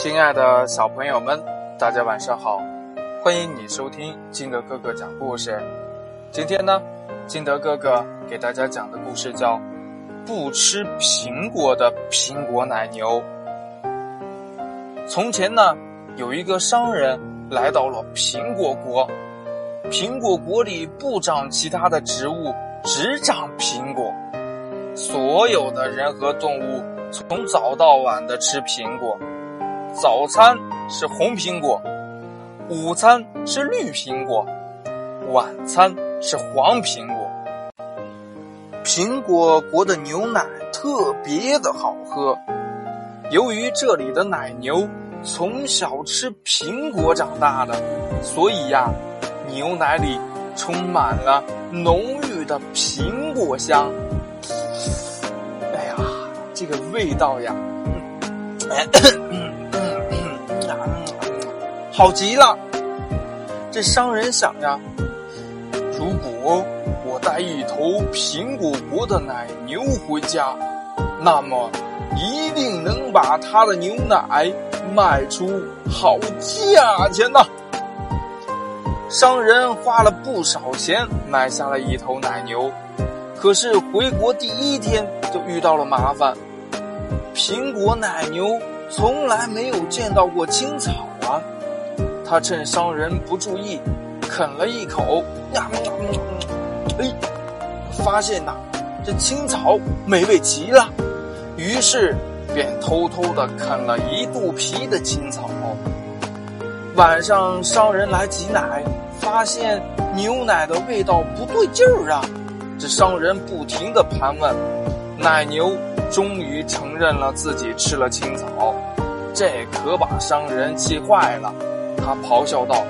亲爱的小朋友们，大家晚上好！欢迎你收听金德哥哥讲故事。今天呢，金德哥哥给大家讲的故事叫《不吃苹果的苹果奶牛》。从前呢，有一个商人来到了苹果国，苹果国里不长其他的植物，只长苹果。所有的人和动物从早到晚的吃苹果，早餐是红苹果，午餐是绿苹果，晚餐是黄苹果。苹果国的牛奶特别的好喝，由于这里的奶牛从小吃苹果长大的，所以呀，牛奶里充满了浓郁的苹果香。哎呀这个味道呀，好极了！这商人想呀，如果我带一头苹果国的奶牛回家，那么一定能把它的牛奶卖出好价钱呢。商人花了不少钱买下了一头奶牛，可是回国第一天就遇到了麻烦。苹果奶牛从来没有见到过青草！他趁商人不注意，啃了一口，呀，哎，发现呐，这青草美味极了，于是便偷偷的啃了一肚皮的青草。晚上，商人来挤奶，发现牛奶的味道不对劲儿啊！这商人不停的盘问奶牛。终于承认了自己吃了青草，这可把商人气坏了。他咆哮道：“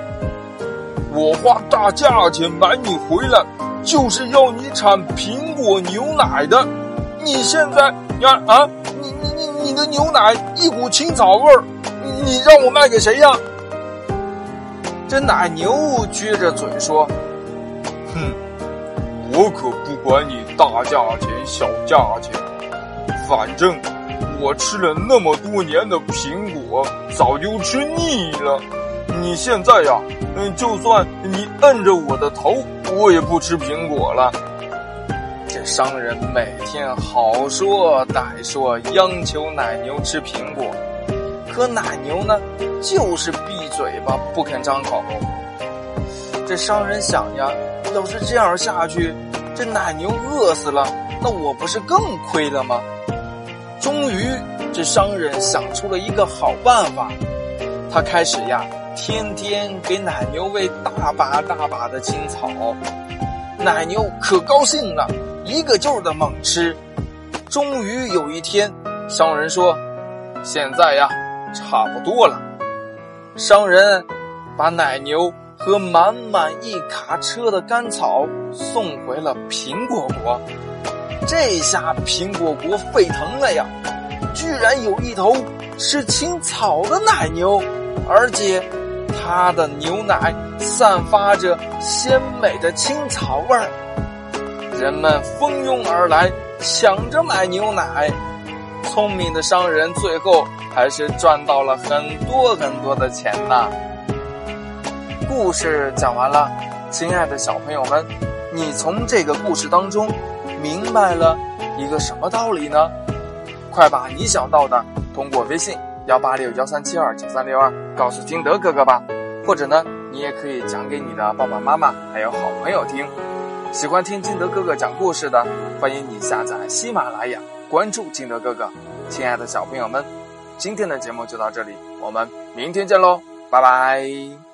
我花大价钱买你回来，就是要你产苹果牛奶的。你现在呀啊，你你你你的牛奶一股青草味儿，你让我卖给谁呀？”这奶牛撅着嘴说：“哼，我可不管你大价钱小价钱。”反正我吃了那么多年的苹果，早就吃腻了。你现在呀，嗯，就算你摁着我的头，我也不吃苹果了。这商人每天好说歹说，央求奶牛吃苹果，可奶牛呢，就是闭嘴巴不肯张口。这商人想呀，要是这样下去，这奶牛饿死了，那我不是更亏了吗？终于，这商人想出了一个好办法。他开始呀，天天给奶牛喂大把大把的青草，奶牛可高兴了，一个劲儿的猛吃。终于有一天，商人说：“现在呀，差不多了。”商人把奶牛和满满一卡车的干草送回了苹果国。这下苹果国沸腾了呀！居然有一头吃青草的奶牛，而且它的牛奶散发着鲜美的青草味儿。人们蜂拥而来，抢着买牛奶。聪明的商人最后还是赚到了很多很多的钱呐。故事讲完了，亲爱的小朋友们，你从这个故事当中。明白了一个什么道理呢？快把你想到的通过微信幺八六幺三七二九三六二告诉金德哥哥吧，或者呢，你也可以讲给你的爸爸妈妈还有好朋友听。喜欢听金德哥哥讲故事的，欢迎你下载喜马拉雅，关注金德哥哥。亲爱的小朋友们，今天的节目就到这里，我们明天见喽，拜拜。